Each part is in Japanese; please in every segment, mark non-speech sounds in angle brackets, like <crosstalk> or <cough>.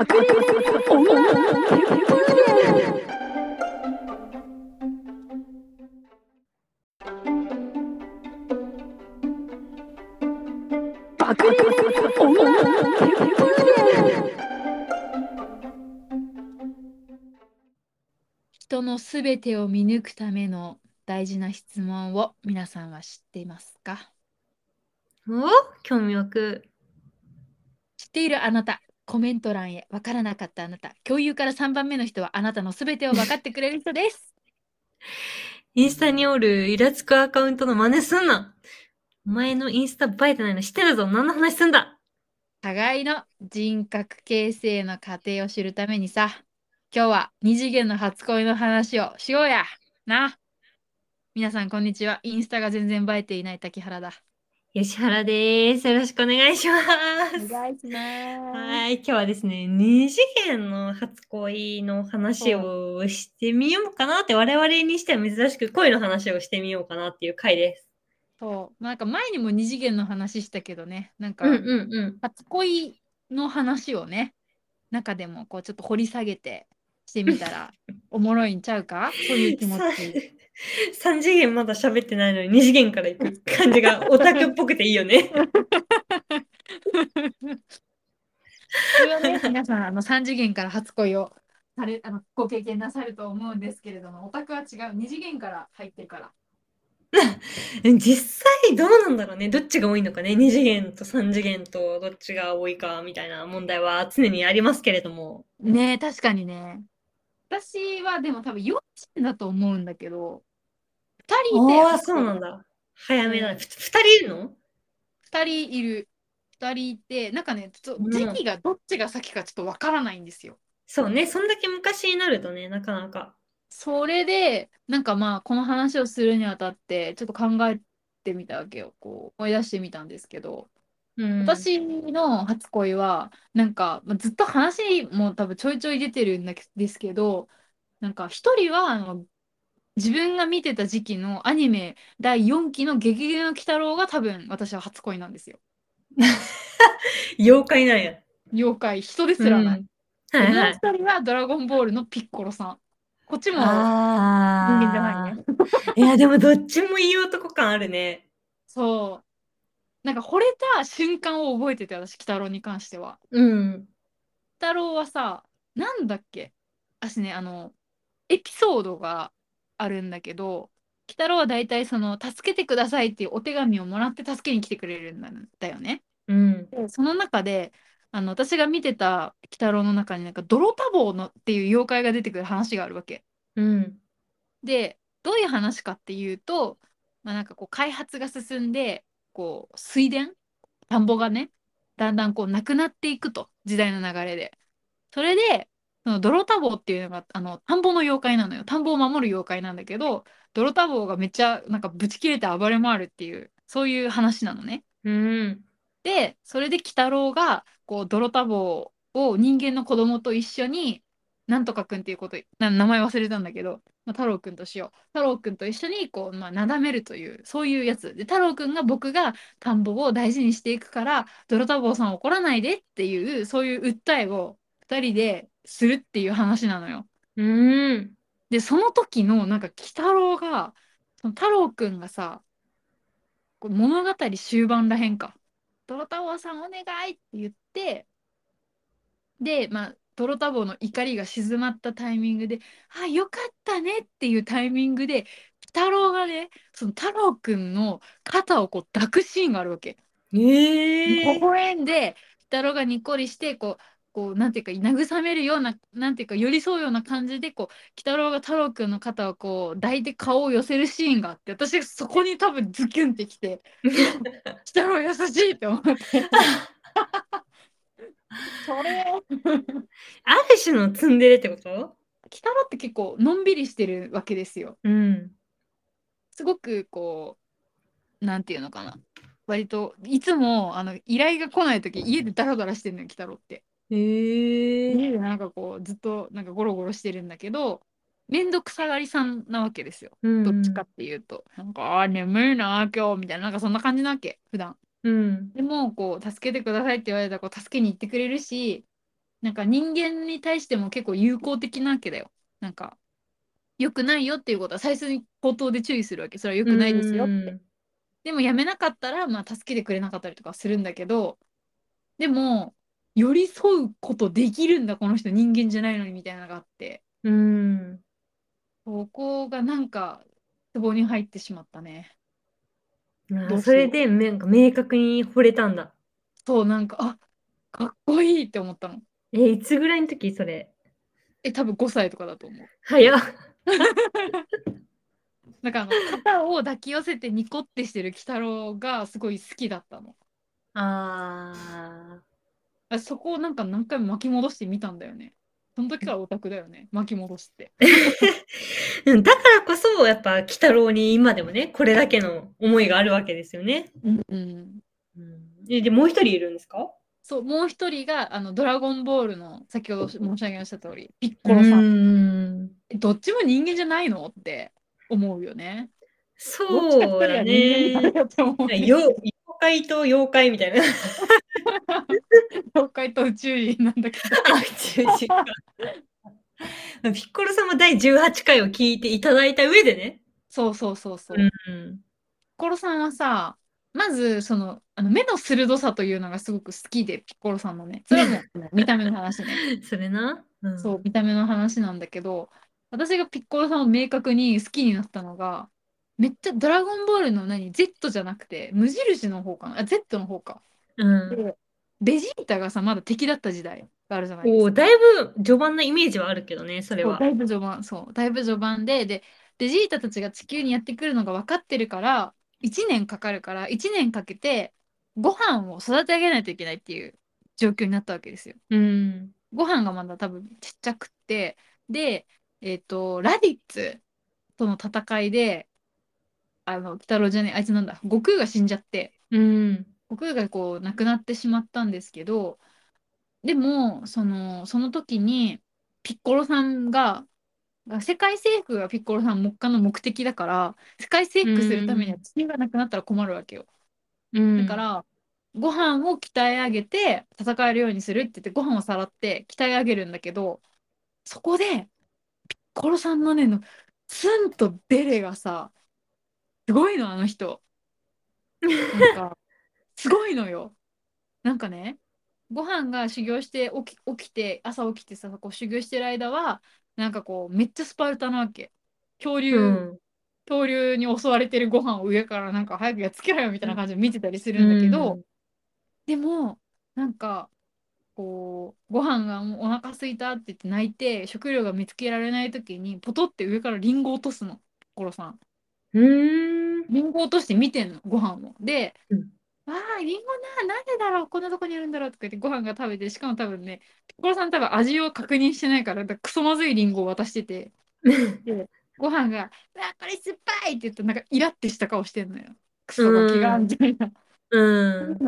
爆裂人のすべてを見抜くための大事な質問を皆さんは知っていますかお興味湧く。知っているあなた、コメント欄へわからなかったあなた、共有から3番目の人はあなたのすべてを分かってくれる人です。<laughs> インスタにおるイラつくアカウントの真似すんな。お前のインスタ映えてないの知ってるぞ。何の話すんだ互いの人格形成の過程を知るためにさ、今日は二次元の初恋の話をしようや。な。皆さん、こんにちは。インスタが全然映えていない滝原だ。吉原です。よろしくお願いします。願いしまはい、今日はですね、二次元の初恋の話をしてみようかなって、我々にしては珍しく恋の話をしてみようかなっていう回です。そう。なんか前にも二次元の話したけどね、なんか。初恋の話をね、中でもこうちょっと掘り下げてしてみたらおもろいんちゃうか？そういう気持ち。<laughs> 3次元まだ喋ってないのに2次元から行く感じがオタクっぽくていいよね。それはね、皆さんあの3次元から初恋をされあのご経験なさると思うんですけれども、オタクは違う、2次元から入ってるから。<laughs> 実際どうなんだろうね。どっちが多いのかね。2次元と3次元とどっちが多いかみたいな問題は常にありますけれども。ねえ、確かにね。私はでも多分幼稚園だと思うんだけど、2人いて、ああ、そうなんだ。早めだ。うんふ2人いるの？2人いる。2人いて、なんかね、ちょ時期がどっちが先かちょっとわからないんですよ。そうね。そんだけ昔になるとね、なかなか。それで、なんかまあ、この話をするにあたって、ちょっと考えてみたわけよ。こう、思い出してみたんですけど、うん、私の初恋は、なんか、まあずっと話も多分ちょいちょい出てるんですけど、なんか一人は、あの、自分が見てた時期のアニメ第4期の「ゲゲゲの鬼太郎」が多分私は初恋なんですよ。<laughs> 妖怪なんや。妖怪、人ですらない。うんはいもうはい。一人はドラゴンボールのピッコロさん。こっちも人あ間じゃないね。いや、でもどっちもいい男感あるね。そう。なんか惚れた瞬間を覚えてて、私、鬼太郎に関しては。うん。鬼太郎はさ、なんだっけ？私ね、あの、エピソードがあるんだけど、鬼太郎は大体その、助けてくださいっていうお手紙をもらって助けに来てくれるんだだよね。うん。でその中で、あの、私が見てた鬼太郎の中になんか、泥多忙のっていう妖怪が出てくる話があるわけ。うん。で、どういう話かっていうと、まあ、なんかこう開発が進んで、こう水田、田んぼがね、だんだんこうなくなっていくと、時代の流れで。それで、その泥田坊っていうのが、あの、田んぼの妖怪なのよ。田んぼを守る妖怪なんだけど、泥田坊がめっちゃなんかぶち切れて暴れ回るっていう、そういう話なのね。うん。で、それで鬼太郎が、こう、泥田坊を人間の子供と一緒に、なんとかくんっていうこと、な名前忘れたんだけど、まあ、太郎くんとしよう。太郎くんと一緒に、こう、まあ、なだめるという、そういうやつ。で、太郎くんが僕が田んぼを大事にしていくから、泥田坊さん怒らないでっていう、そういう訴えを二人でするっていう話なのよ。うん。で、その時の、なんか、鬼太郎が、その太郎くんがさ、こう物語終盤らへんか。泥田坊さんお願いって言って、で、まあ、泥田坊の怒りが静まったタイミングで、あ、よかったねっていうタイミングで、鬼太郎がね、その太郎くんの肩をこう抱くシーンがあるわけ。ええ微笑んで、鬼太郎がにっこりして、こう、こう、なんていうか、慰めるような、なんていうか、寄り添うような感じで、こう、鬼太郎が太郎くんの肩をこう、抱いて顔を寄せるシーンがあって、私、そこに多分ズキュンってきて、<laughs> 鬼太郎優しいって思って。<laughs> それ、ある種のツンデレってこと？鬼太郎って結構のんびりしてるわけですよ。うん。すごくこう、なんていうのかな。割といつもあの依頼が来ないとき家でダラダラしてるのよ、鬼太郎って。ええ家でなんかこうずっとなんかゴロゴロしてるんだけど、めんどくさがりさんなわけですよ。うんどっちかっていうと。なんか、あー、眠いな、今日みたいな、なんかそんな感じなわけ、普段。うん。でも、こう、助けてくださいって言われたら、こう、助けに行ってくれるし、なんか人間に対しても結構友好的なわけだよ。なんか、良くないよっていうことは最初に口頭で注意するわけ。それは良くないですよって。うんでもやめなかったら、まあ、助けてくれなかったりとかするんだけど、でも、寄り添うことできるんだ、この人人間じゃないのにみたいなのがあって、うん。そこがなんか、ツボに入ってしまったね。うしようそれでめなんか明確に惚れたんだ。そう、なんか、あかっこいいって思ったの。え、いつぐらいの時それ？え、多分5歳とかだと思う。早っ。<laughs> なんかあの、肩を抱き寄せてニコってしてる鬼太郎がすごい好きだったの。ああそこをなんか何回も巻き戻してみたんだよね。その時からオタクだよね。巻き戻して。ー <laughs> うんだからこそ、やっぱ、鬼太郎に今でもね、これだけの思いがあるわけですよね。うん。うん、えで、もう一人いるんですか？そう、もう一人が、あの、ドラゴンボールの、先ほど申し上げました通り、ピッコうロさん。どっちも人間じゃないの？って思うよね。そうだね。<laughs> 妖怪と妖怪みたいな。<laughs> <laughs> 妖怪と宇宙人なんだけど。あ、違う違う。ピッコロさんも第18回を聞いていただいた上でね。そうそうそうそう。うん。ピッコロさんはさ、まず、その、あの目の鋭さというのがすごく好きで、ピッコロさんのね。それはもう <laughs> 見た目の話ね。それな。うん、そう、見た目の話なんだけど、私がピッコロさんを明確に好きになったのが、めっちゃドラゴンボールの何 ?Z じゃなくて、無印の方かな？あ、Z の方か。うん。で、ベジータがさ、まだ敵だった時代があるじゃないですか。おーだいぶ序盤のイメージはあるけどね、それはそうだ。いぶ序盤、そう、だいぶ序盤で、で、ベジータたちが地球にやってくるのが分かってるから、1年かかるから、1年かけて、ご飯を育て上げないといけないっていう状況になったわけですよ。うん。ご飯がまだ多分ちっちゃくって、で、えっと、ラディッツとの戦いで、あの、鬼太郎じゃねえ、あいつなんだ、悟空が死んじゃって、うん。悟空がこう亡くなってしまったんですけど、でも、その、その時に、ピッコロさんが、世界征服がピッコロさん目下の目的だから、世界征服するためには地球がなくなったら困るわけよ。うん。だから、ご飯を鍛え上げて戦えるようにするって言ってご飯をさらって鍛え上げるんだけどそこでピッコロさんのねのツンとデレがさすごいのあの人なんかすごいのよなんかねご飯が修行して起き起きて朝起きてさこう修行してる間はなんかこうめっちゃスパルタなわけ恐竜、うん。恐竜に襲われてるご飯を上からなんか早くやっつけろよみたいな感じで見てたりするんだけど、でもなんかこうご飯がもうお腹空いたって言って泣いて食料が見つけられない時にポトって上からリンゴ落とすのコロさんうん。うん。リンゴ落として見てんのご飯をで、うんああリンゴななんでだろうこんなとこにあるんだろうとか言ってご飯が食べてしかも多分ねピッコロさん多分味を確認してないからクソまずいリンゴを渡しててでご飯が「あこれ酸っぱい!」って言ってなんかイラってした顔してんのよクソガキがみたいな。うん。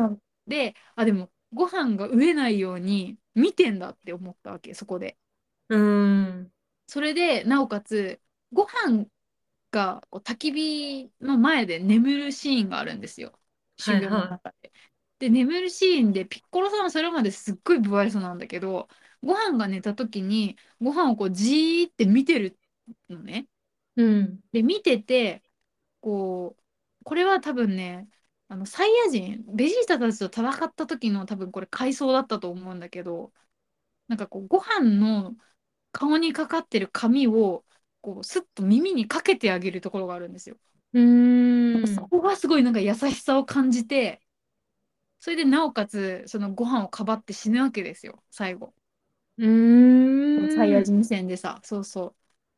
で、あ、でも、ご飯が飢えないように見てんだって思ったわけ、そこで。うん。それで、なおかつ、ご飯がこう焚き火の前で眠るシーンがあるんですよ。修行の中で。で、眠るシーンで、ピッコロさんはそれまですっごい不愛想なんだけど、ご飯が寝た時に、ご飯をこうじーって見てるのね。うん。で、見てて、こう、これは多分ね、あのサイヤ人、ベジータたちと戦った時の多分これ回想だったと思うんだけど、なんかこう、ご飯の顔にかかってる髪を、こう、スッと耳にかけてあげるところがあるんですよ。うん。そこがすごいなんか優しさを感じて、それでなおかつ、そのご飯をかばって死ぬわけですよ、最後。うん。サイヤ人戦でさ、そうそう。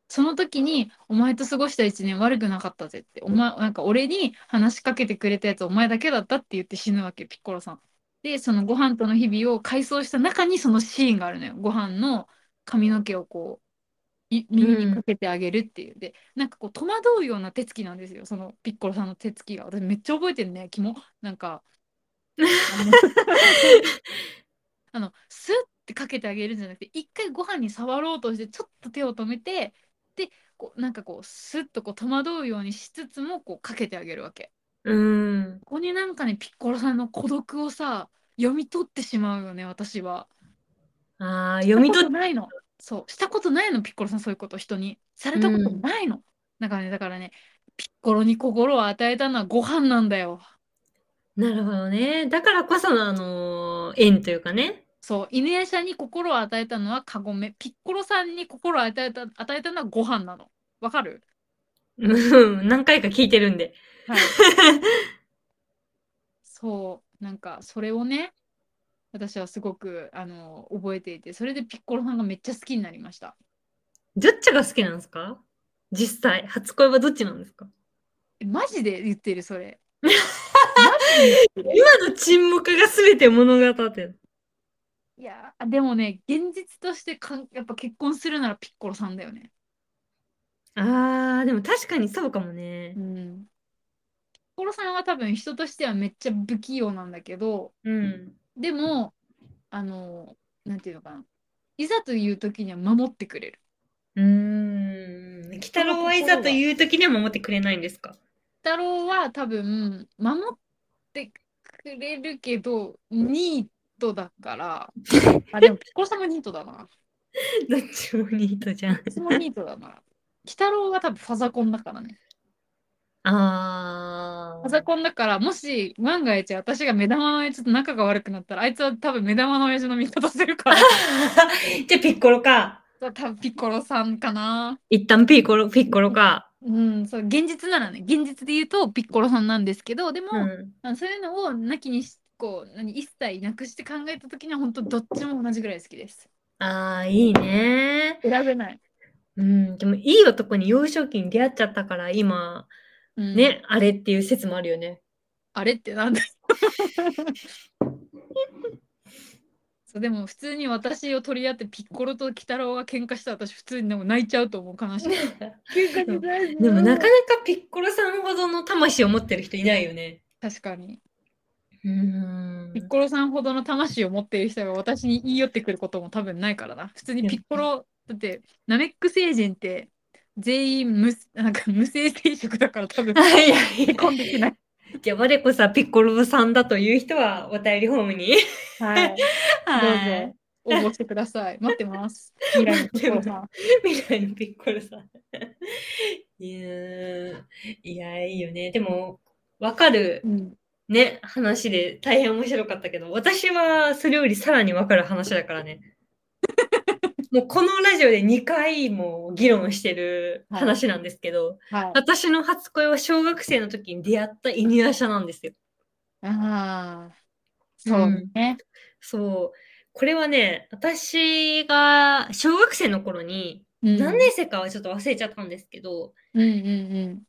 その時に、お前と過ごした一年悪くなかったぜって、お前、なんか俺に話しかけてくれたやつお前だけだったって言って死ぬわけ、ピッコロさん。で、そのご飯との日々を回想した中にそのシーンがあるのよ。ご飯の髪の毛をこう、い耳にかけてあげるっていう。で、なんかこう戸惑うような手つきなんですよ、そのピッコロさんの手つきが。私めっちゃ覚えてるね、キモ。なんか、あの <laughs> スッってかけてあげるんじゃなくて、一回ご飯に触ろうとして、ちょっと手を止めて、で、こうなんかこう、スッとこう戸惑うようにしつつも、こうかけてあげるわけ。うん。ここになんかね、ピッコロさんの孤独をさ、読み取ってしまうよね、私は。ああ、読み取っことないの。そう、したことないの、ピッコロさん、そういうこと、人に。されたことないの。だからね、だからね、ピッコロに心を与えたのはご飯なんだよ。なるほどね。だからこその、あのー縁というかね。そう、犬夜叉に心を与えたのはカゴメ。ピッコロさんに心を与えた、与えたのはご飯なの。わかる？うん何回か聞いてるんで。はい。<laughs> そう、なんか、それをね、私はすごく、あの、覚えていて、それでピッコロさんがめっちゃ好きになりました。どっちが好きなんですか？実際、初恋はどっちなんですか？えマジで言ってる、それ。<laughs> 今の沈黙が全て物語ってる。いやー、でもね、現実としてかん、やっぱ結婚するならピッコロさんだよね。あー、でも確かにそうかもねう。ん。ピッコロさんは多分人としてはめっちゃ不器用なんだけど、うん。でも、あの、なんていうのかな。いざという時には守ってくれる。うーん。鬼太郎はいざという時には守ってくれないんですか？太郎は多分守ってくれるけど、ニートだから、あ、でもピッコロさんもニートだな。<laughs> どっちもニートじゃん。いつもニートだな。鬼太郎が多分ファザコンだからね。あファザコンだから、もし万が一私が目玉の親父と仲が悪くなったら、あいつは多分目玉の親父の味方するから、<laughs> じゃあピッコロか。多分ピッコロさんかな。一旦ピッコロ、ピッコロか。うん、そう、現実ならね、現実で言うとピッコロさんなんですけど、でも、うん。あそういうのをなきにし、こう、何、一切なくして考えたときには、本当どっちも同じぐらい好きです。あー、いいね。選べない。うん。でもいい男に幼少期に出会っちゃったから、今、うん、ね、あれっていう説もあるよね。あれってなんだそうでも普通に私を取り合ってピッコロと鬼太郎が喧嘩したら私普通にでも泣いちゃうと思う悲しい。で <laughs> でもなかなかピッコロさんほどの魂を持ってる人いないよね。確かに。うーんピッコロさんほどの魂を持っている人が私に言い寄ってくることも多分ないからな。普通にピッコロ、だってナメック星人って全員無なんか無性生殖だから多分 <laughs> い込んできない。じゃあ我こそはピッコロさんだという人はお便りフォームに。はい。<laughs> はいどうぞ応募してください。待ってます。未来のピッコロさん。未来のピッコロさん。いやーいや、いいよね。でも、わかるうん。ね、話で大変面白かったけど、私はそれよりさらにわかる話だからね。もうこのラジオで2回も議論してる話なんですけど、はい。私の初恋は小学生の時に出会った犬夜叉なんですよ。ああ。そうね。そう。これはね、私が小学生の頃に、うん何年生かはちょっと忘れちゃったんですけど、うんうん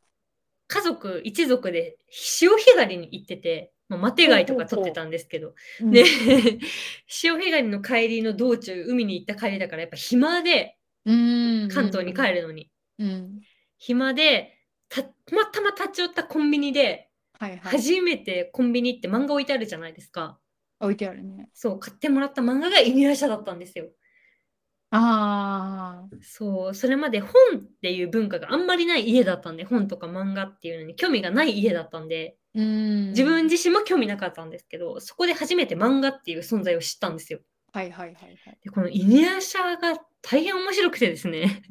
家族、一族で潮干狩りに行ってて、まあ、マテ貝とか取ってたんですけど、うん。で、<laughs> 潮干狩りの帰りの道中、海に行った帰りだから、やっぱ暇で、うん。関東に帰るのに。うん。暇で、たたまたま立ち寄ったコンビニで、はいはい。初めてコンビニ行って漫画置いてあるじゃないですか。置いてあるね。そう、買ってもらった漫画が犬夜叉だったんですよ。ああ。そう、それまで本っていう文化があんまりない家だったんで、本とか漫画っていうのに興味がない家だったんで、うん。自分自身も興味なかったんですけど、そこで初めて漫画っていう存在を知ったんですよ。はいはいはいはい。で、この犬夜叉が大変面白くてですね。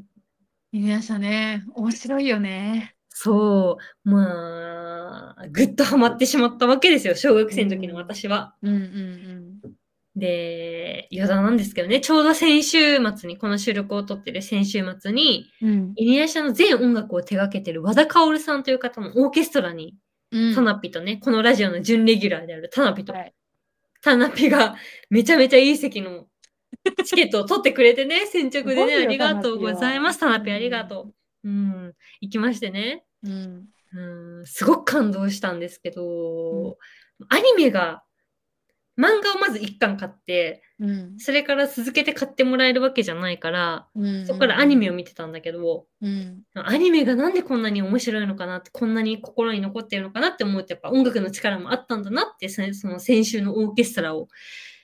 犬夜叉ね。面白いよね。そう、まあ、ぐっとハマってしまったわけですよ、小学生の時の私は。うんうんで、余談なんですけどね、ちょうど先週末に、この収録を撮ってる先週末に、うん。うん。犬夜叉の全音楽を手掛けてる和田薫さんという方のオーケストラに、うんタナピとね、このラジオの準レギュラーであるタナピと、はいタナピが <laughs> めちゃめちゃいい席のチケットを取ってくれてね、先着でね、ありがとうございます。タタナピありがとう。うん、行きましてね。うん。うん、すごく感動したんですけど、アニメが、漫画をまず一巻買って、うん。それから続けて買ってもらえるわけじゃないから、うん。そこからアニメを。を見てたんだけど、うん。アニメがなんでこんなに面白いのかなって、こんなに心に残ってるのかなって思うと、やっぱ音楽の力もあったんだなって、そその先週のオーケストラを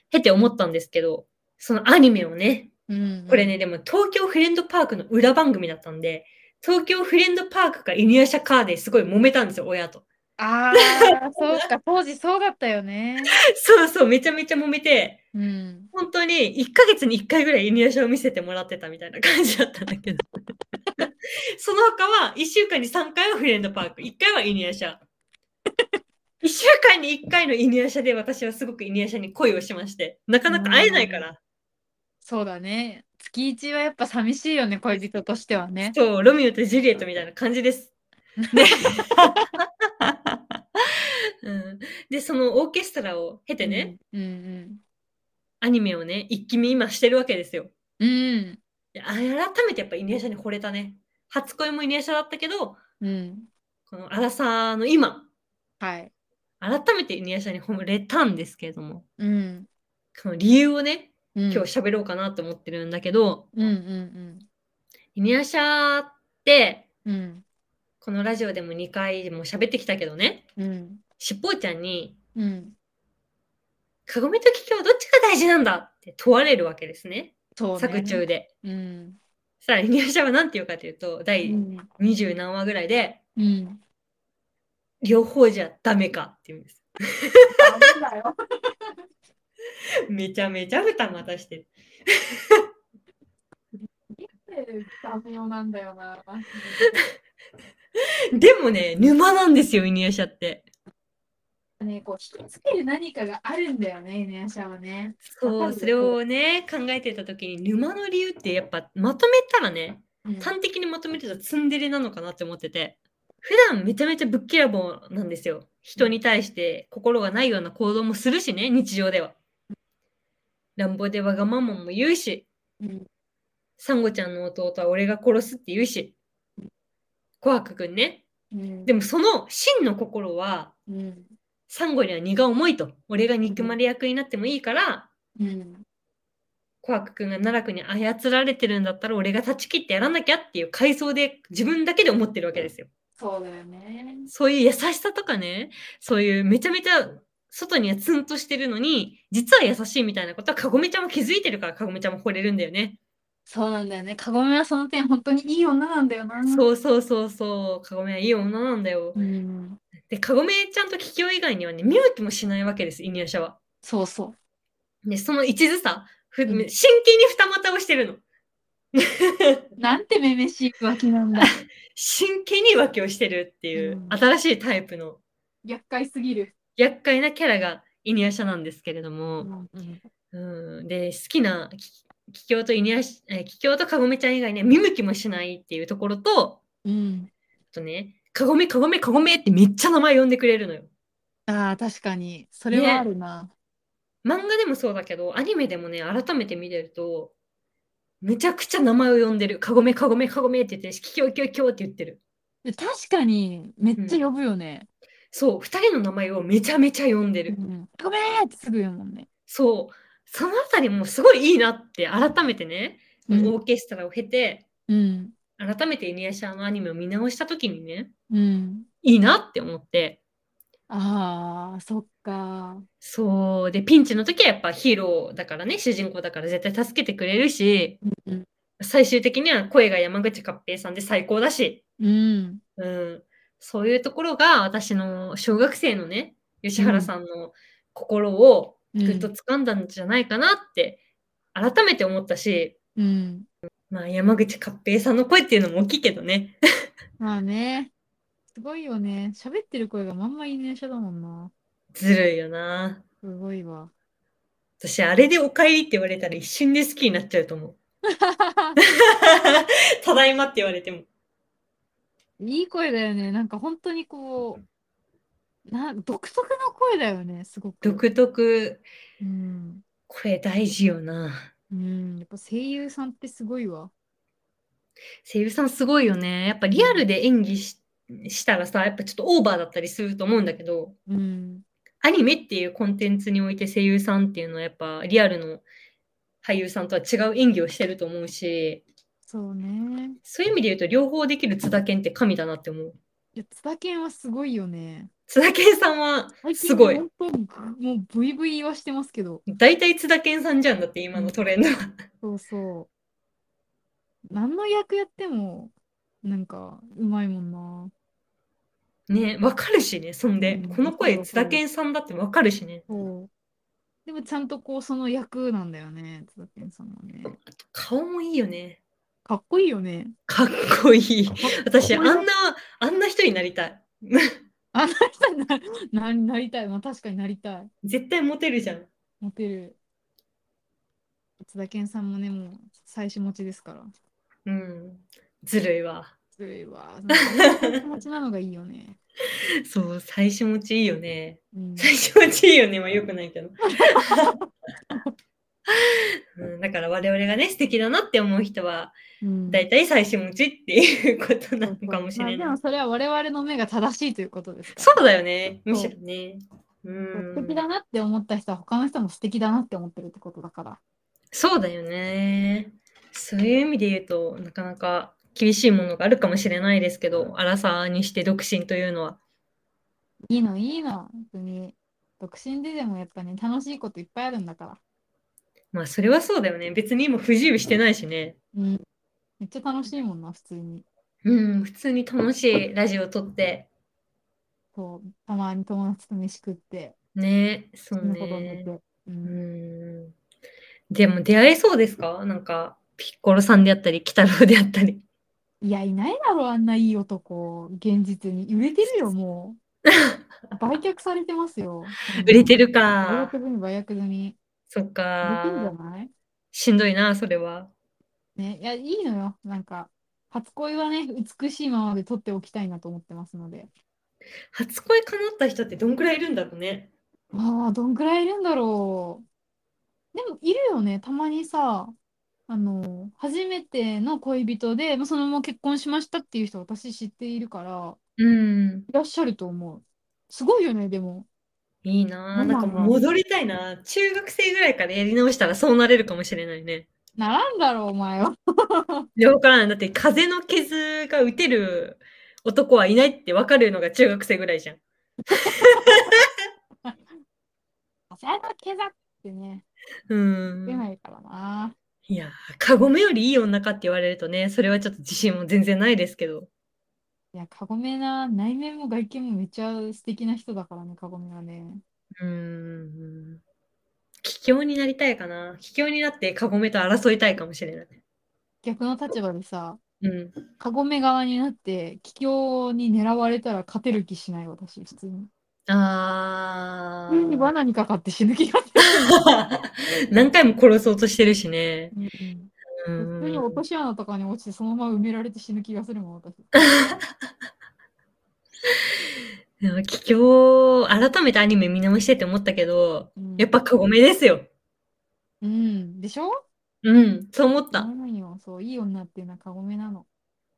経て思ったんですけど、そのアニメをね、うん。これね、でも東京フレンドパークの裏番組だったんで、東京フレンドパークか犬夜叉カーですごい揉めたんですよ、親と。ああ、<laughs> そうか、当時そうだったよね。そうそう、めちゃめちゃ揉めて、うん。本当に1ヶ月に1回ぐらい犬夜叉を見せてもらってたみたいな感じだったんだけど。<laughs> その他は1週間に3回はフレンドパーク、1回は犬夜叉。<laughs> 1週間に1回の犬夜叉で私はすごく犬夜叉に恋をしまして、なかなか会えないから。そうだね。月一はやっぱ寂しいよね、恋人としてはね。そう、ロミオとジュリエットみたいな感じです。でうん、で、そのオーケストラを経てね、うんうんアニメをね、一気見今してるわけですよ。うん。改めてやっぱ犬夜叉に惚れたね。初恋も犬夜叉だったけど、うん。このアラサーの今、はい。改めて犬夜叉に惚れたんですけれども、うん。その理由をね、今今日喋ろうかなと思ってるんだけど、うんうん犬夜叉って、うん。うん。このラジオでも2回も喋ってきたけどね、うん。しっぽーちゃんに、うん。かごめとききょうどっちが大事なんだって問われるわけですね。そうね。作中で。うん。さあ、犬夜叉は何て言うかというと、う第ん。20何話ぐらいで、うん。両方じゃダメかって言うんです。ダメだよ。<laughs> めちゃめちゃ蓋またしてる。ダメよなんだよな。<laughs> でもね、沼なんですよ、犬夜叉って。ね、こう引きつける何かがあるんだよね、犬夜叉はね。わそう、それをね、考えてた時に、沼の理由ってやっぱまとめたらね、うん端的にまとめるとツンデレなのかなって思ってて、普段めちゃめちゃぶっきらぼうなんですよ。人に対して心がないような行動もするしね、日常では。乱暴でわがままも言うし、うんサンゴちゃんの弟は俺が殺すって言うし、琥珀くんね。うんでもその真の心は、うんサンゴには荷が重いと。俺が憎まれ役になってもいいから、うん琥珀くんが奈落に操られてるんだったら俺が断ち切ってやらなきゃっていう階層で自分だけで思ってるわけですよ。そうだよね。そういう優しさとかね、そういうめちゃめちゃ外にはツンとしてるのに、実は優しいみたいなことはかごめちゃんも気づいてるからかごめちゃんも惚れるんだよね。そうなんだよね。かごめはその点本当にいい女なんだよな。そうそうそうそう、かごめはいい女なんだよ。うん。で、かごめちゃんとキキョウ以外にはね、見向きもしないわけです、イニヤシャは。そうそで、その一途さ、ふうん真剣に二股をしてるの。う。<laughs> なんてめめしい浮気なんだ。<laughs> 真剣に浮気をしてるっていう、うん新しいタイプの厄介すぎる。厄介なキャラがイニヤシャなんですけれどうも、んうんうん、で、好きなキキキョウとイニヤシ、えーキキョウとカゴメちゃん以外ね、見向きもしないっていうところと、うん。あとね、カゴメ、カゴメ、カゴメってめっちゃ名前呼んでくれるのよ。ああ、確かに。それはあるな。漫画でもそうだけど、アニメでもね、改めて見てると、めちゃくちゃ名前を呼んでる。カゴメ、カゴメ、カゴメって言って、キキョウ、キョウ、キョウって言ってる。で確かに、めっちゃ呼ぶよね。そう、二人の名前をめちゃめちゃ呼んでる。うん。ごめんってすぐ言うもんね。そう、そのあたりもすごいいいなって、改めてね、うんオーケストラを経て、うん。改めてイニヤシャのアニメを見直したときにね、うん。いいなって思って、ああ、そっか。そう、で、ピンチの時はやっぱヒーローだからね、主人公だから絶対助けてくれるし、うん。最終的には声が山口勝平さんで最高だし、うん。うん、そういうところが私の小学生のね、吉原さんの心をぐっと掴んだんじゃないかなって改めて思ったし、うん。まあ山口勝平さんの声っていうのも大きいけどね。まあね。すごいよね。喋ってる声がまんまいいね、だもんな。ずるいよな。すごいわ。私、あれでお帰りって言われたら一瞬で好きになっちゃうと思う。<laughs> ただいまって言われても。いい声だよね。なんか本当にこう、な、独特の声だよね、すごく。独特、うん。声大事よな。うん。やっぱ声優さんってすごいわ。声優さんすごいよね。やっぱリアルで演技ししたらさ、やっぱちょっとオーバーだったりすると思うんだけど、うん。アニメっていうコンテンツにおいて声優さんっていうのはやっぱリアルの俳優さんとは違う演技をしてると思うし、そうね。そういう意味で言うと両方できる津田健って神だなって思う。いや、津田健はすごいよね。津田健さんはすごい。本当もうブイブイ言わしてますけど。大体津田健さんじゃんだって今のトレンドは。そうそう。何の役やっても、なんか、うまいもんな。ね、わかるしね、そんで、うんこの声津田健さんだってわかるしね。そう。でもちゃんとこうその役なんだよね、津田健さんもね。顔もいいよね。かっこいいよね。かっこいい。私、あんな、あんな人になりたい。<laughs> あんな人になななりたい。まあ確かになりたい。絶対モテるじゃん。モテる。津田健さんもね、もう妻子持ちですから。うん。ずるいわ。ずるいわ。なんか <laughs> 妻子持ちなのがいいよね。<laughs> そう、最初持ちいいよね。うん、最初持ちいいよねは良くないけど。うん、だから我々がね、素敵だなって思う人は、うんだいたい最初持ちっていうことなのかもしれまあでない。もそれは我々の目が正しいということですから。そうだよね。むしろね。うん。素敵だなって思った人は他の人も素敵だなって思ってるってことだから。そうだよね。そういう意味で言うと、なかなか厳しいものがあるかもしれないですけど、荒さにして独身というのは。いいのいいの。本当に。独身ででもやっぱね、楽しいこといっぱいあるんだから。まあ、それはそうだよね。別に今不自由してないしね。うん。めっちゃ楽しいもんな、普通に。うん、普通に楽しいラジオ撮って。そう、たまに友達と飯食って、ね、そうね。て。う。うんん。でも出会えそうですか？なんか、ピッコロさんであったり、鬼太郎であったり。いや、いないだろ、あんないい男。現実に。売れてるよ、もう。<laughs> 売却されてますよ。売れてる売か。却済み、売却済み。そっ売れてんじゃか。ない？しんどいな、それは。ね、いや、いいのよ。なんか、初恋はね、美しいままで取っておきたいなと思ってますので。初恋叶った人ってどんくらいいるんだろうね。ああ、どんくらいいるんだろう。でも、いるよね。たまにさ、あの、初めての恋人で、まあそのまま結婚しましたっていう人、私知っているから、うん。いらっしゃると思う。すごいよね、でも。いいな。うんなんか戻りたいな。中学生ぐらいからやり直したらそうなれるかもしれないね。ならんだろう、お前は。<laughs> で、わからない。だって風の傷が打てる男はいないって分かるのが中学生ぐらいじゃん。<laughs> 風の毛だってね、うん。出ないからな。いやー、カゴメよりいい女かって言われるとね、それはちょっと自信も全然ないですけど。いや、カゴメな、内面も外見もめっちゃ素敵な人だからね、カゴメはね。うーん。桔梗になりたいかな。桔梗になってカゴメと争いたいかもしれない。逆の立場でさ、うん。カゴメ側になって、桔梗に狙われたら勝てる気しない、私、普通に。あ普通にー。罠にかかって死ぬ気がす <laughs> 何回も殺そうとしてるしね。る。うんう普通に落ん。とし穴とかに落ちて、そのまま埋められて死ぬ気がするもん、私。<laughs> でも桔梗、改めてアニメ見直してて思ったけど、うんやっぱカゴメですよ。うん。でしょ？うん、そう思った。そういい女っていうのはカゴメなの。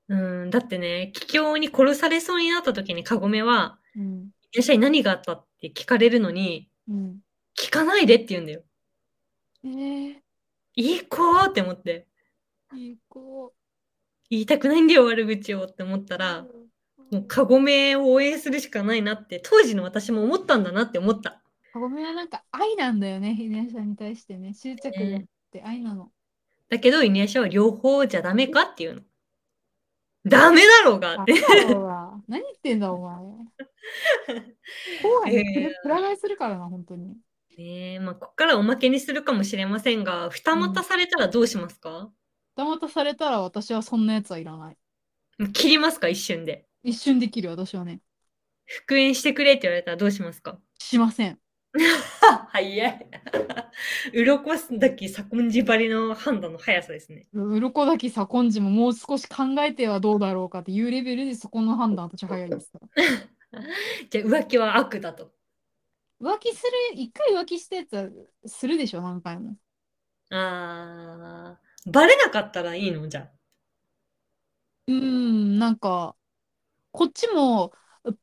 うん、だってね、桔梗に殺されそうになった時にカゴメは、うん。医者に何があった？って聞かれるのに、うん。聞かないでって言うんだよ。えー、いい子って思って。いい子。言いたくないんだよ、悪口をって思ったら、もうカゴメを応援するしかないなって、当時の私も思ったんだなって思った。カゴメはなんか愛なんだよね、ヒデさんに対してね。執着じゃなくて愛なの。だけど、イニアシャは両方じゃダメかっていうの。ダメだろうがあって。何言ってんだ、お前。後輩にいやいするからな、本当に。ねえ、まあ、こっからおまけにするかもしれませんが、二股されたらどうしますか、二股されたら私はそんなやつはいらない。切りますか？一瞬で。一瞬できる、私はね。復縁してくれって言われたらどうしますか？しません。早い。鱗だけ左近寺張りの判断の速さですね。う鱗だき左近次ももう少し考えてはどうだろうかっていうレベルでそこの判断私は早いですから。<laughs> じゃあ浮気は悪だと。浮気する、一回浮気したやつはするでしょ、何回も。あー、バレなかったらいいの？じゃあ。うーん、なんか、こっちも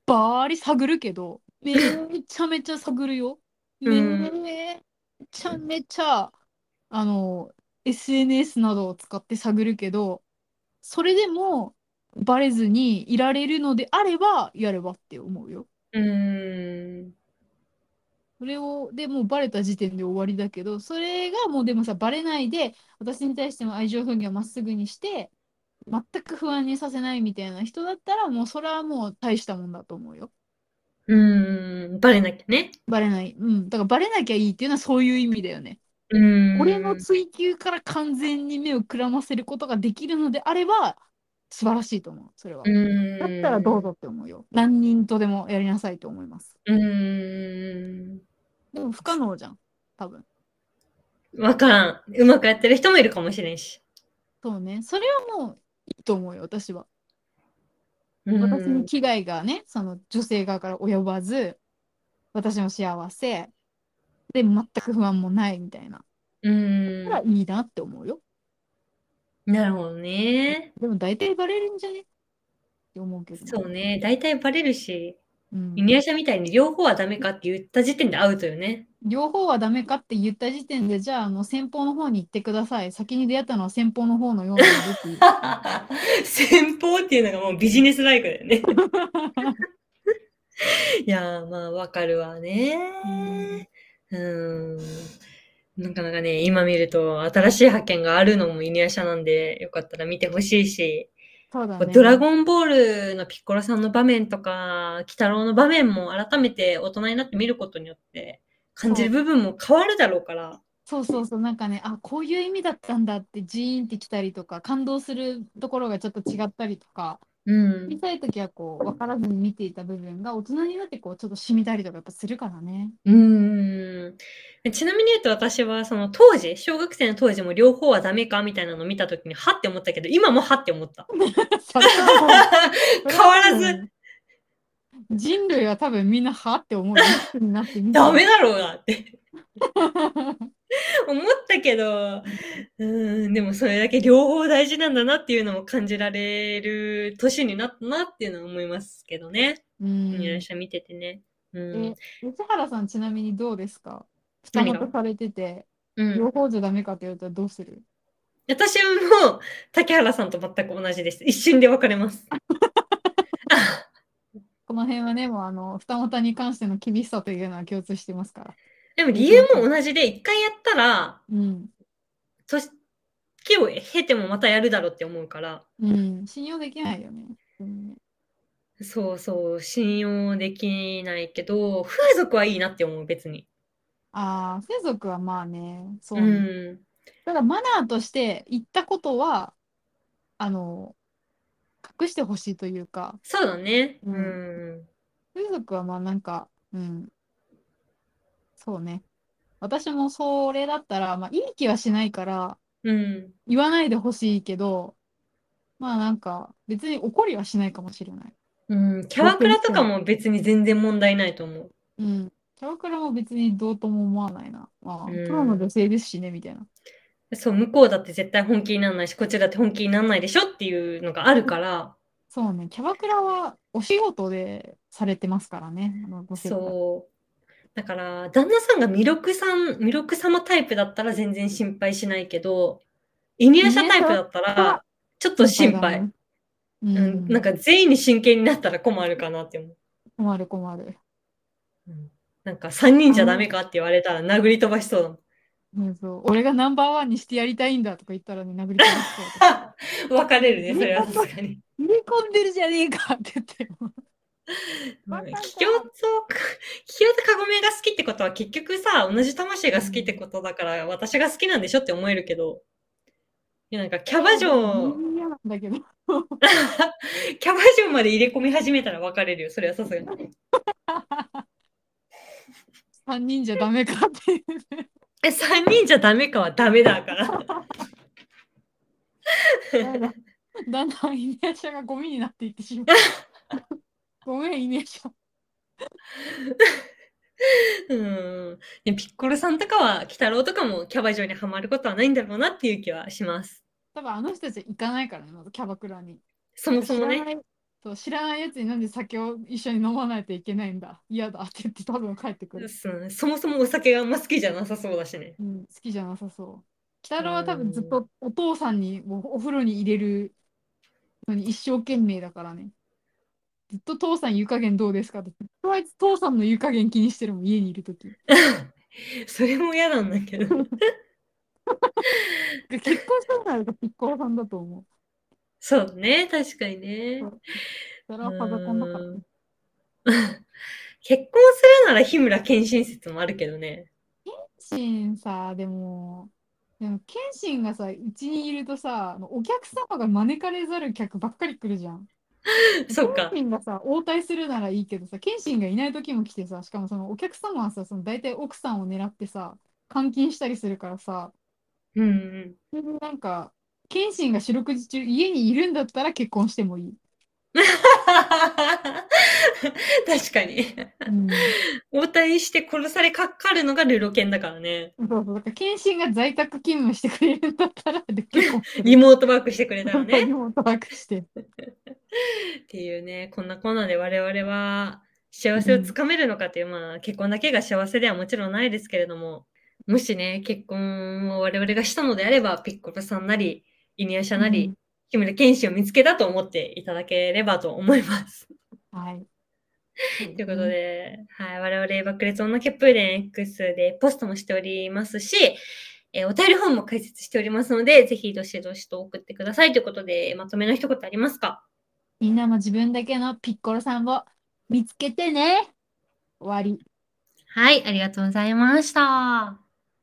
バーリ探るけど、めちゃめちゃ探るよ。うんめちゃめちゃ、あの、SNS などを使って探るけど、それでもバレずにいられるのであれば、やればって思うよ。うーん。それを、でもうバレた時点で終わりだけど、それがもうでもさ、バレないで、私に対しても愛情表現をまっすぐにして、全く不安にさせないみたいな人だったら、もうそれはもう大したもんだと思うよ。うん、バレなきゃね。バレない。うん。だからバレなきゃいいっていうのはそういう意味だよね。うーん。俺の追求から完全に目をくらませることができるのであれば、素晴らしいと思う、それは。うーん。だったらどうぞって思うよ。何人とでもやりなさいと思います。うーん。でも不可能じゃん、多分。わからん。うまくやってる人もいるかもしれんし。そうね。それはもういいと思うよ、私は。私に危害がね、その女性側から及ばず、私の幸せ、で、全く不安もないみたいな。うーだからいいなって思うよ。ん。なるほどね。でも大体バレるんじゃね？って思うけど。そうね。大体バレるし、うんイニアシャみたいに両方はダメかって言った時点でアウトよね。両方はダメかって言った時点で、じゃあ、あの、先方の方に行ってください。先に出会ったのは先方の方のような。<laughs> 先方っていうのがもうビジネスライクだよね。<laughs> いやー、まあ、わかるわね。うーん。なかなかね、今見ると新しい発見があるのもイニアシャなんで、よかったら見てほしいし、そうだね。ドラゴンボールのピッコロさんの場面とか、鬼太郎の場面も改めて大人になって見ることによって、感じる部分も変わるだろうから。そうそうそう、なんかね、あ、こういう意味だったんだってジーンってきたりとか、感動するところがちょっと違ったりとか、うん小。さい時はこう、分からずに見ていた部分が大人になってこう、ちょっと染みたりとかやっぱするからね。うーん。ちなみに言うと私はその当時、小学生の当時も両方はダメかみたいなのを見たときに、はって思ったけど、今もはって思った。<laughs> 変わらず、うん人類は多分みんなはって思うようになってみてダメだろうなって <laughs> 思ったけど、うーん、でもそれだけ両方大事なんだなっていうのも感じられる年になったなっていうのは思いますけどね。うんいらっしゃ見ててね。うんえ。、吉原さんちなみにどうですか？二股されてて、うん、両方じゃダメかって言われたらどうする？私も竹原さんと全く同じです。一瞬で分かれます。<laughs> この辺はね、もうあの、二股に関しての厳しさというのは共通してますから。でも理由も同じで、一回やったら、うん。年を経てもまたやるだろうって思うから、うん。信用できないよね。うんそうそう、信用できないけど、風俗はいいなって思う、別に。ああ、風俗はまあね、そううね。ん。ただマナーとして言ったことは、あの、隠してほしいというか、そうだね。ううんん。風俗はまあなんか、うん。そうね。私もそれだったら、まあいい気はしないから、うん。言わないでほしいけど、まあなんか、別に怒りはしないかもしれない。うん。キャバクラとかも別に全然問題ないと思う。うん。キャバクラも別にどうとも思わないな。まあ、うんプロの女性ですしね、みたいな。そう、向こうだって絶対本気にならないし、こっちだって本気にならないでしょっていうのがあるから、そうね、キャバクラはお仕事でされてますからね、あのそう。だから、旦那さんが弥勒さん、弥勒様タイプだったら全然心配しないけど、イニアシャタイプだったら、ちょっと心配。ううん、ん、なんか全員に真剣になったら困るかなって思う。困る困る。うんなんか3人じゃダメかって言われたら殴り飛ばしそうだもん。うん、そう俺がナンバーワンにしてやりたいんだとか言ったらね、殴り飛ばしそう。<laughs> 別れるね、それはさすがに。<laughs> 入れ込んでるじゃねえかって言って。桔梗と、桔梗とカゴメが好きってことは結局さ、同じ魂が好きってことだから、私が好きなんでしょって思えるけど、いやなんかキャバ嬢。<laughs> キャバ嬢まで入れ込み始めたら別れるよ、それはさすがに。3人じゃダメかっていうね。え、3人じゃダメかはダメだから。だんだんだんだんイメージがゴミになっていってしまう。<laughs> ごめん、イメージ。<laughs> うん。でピッコロさんとかは、鬼太郎とかもキャバ嬢にはまることはないんだろうなっていう気はします。多分あの人たち行かないからね、まずキャバクラに。そもそもね。知らないそう知らないやつになんで酒を一緒に飲まないといけないんだ。嫌だって言って多分帰ってくる。うんそもそもお酒があんま好きじゃなさそうだしね。うん、好きじゃなさそう。鬼太郎は多分ずっとお父さんにお風呂に入れるのに一生懸命だからね。ずっと父さん湯加減どうですかって。ずっとあいつ父さんの湯加減気にしてるもん、家にいるとき。<laughs> それも嫌なんだけど。<laughs> 結婚したんならピッコロさんだと思う。そうね、確かにね。それはパソコンだからね。<laughs> 結婚するなら日村謙信説もあるけどね。謙信さ、でも、でも謙信がさ、うちにいるとさ、お客様が招かれざる客ばっかり来るじゃん。<laughs> そっか謙。信がさ、応対するならいいけどさ、謙信がいない時も来てさ、しかもそのお客様はさ、その大体奥さんを狙ってさ、監禁したりするからさ、うんうん。なんか、謙信が四六時中家にいるんだったら結婚してもいい。<laughs> 確かに。うん、応対して殺されかかるのがルロケンだからね。そうそう、だから謙信が在宅勤務してくれるんだったら、で結婚する。リモートワークしてくれたらね。<laughs> リモートワークして。<laughs> っていうね、こんなこんなで我々は幸せをつかめるのかという、まあ結婚だけが幸せではもちろんないですけれども、もしね、結婚を我々がしたのであれば、ピッコロさんなり、イニアシャなり、うん日村剣士を見つけたと思っていただければと思います。はい。<laughs> ということで、はい、我々爆裂女ケプーレン X でポストもしておりますし、えーお便り本も解説しておりますので、ぜひどしどしと送ってくださいということで、まとめの一言ありますか？みんなも自分だけのピッコロさんを見つけてね。終わり。はい、ありがとうございました。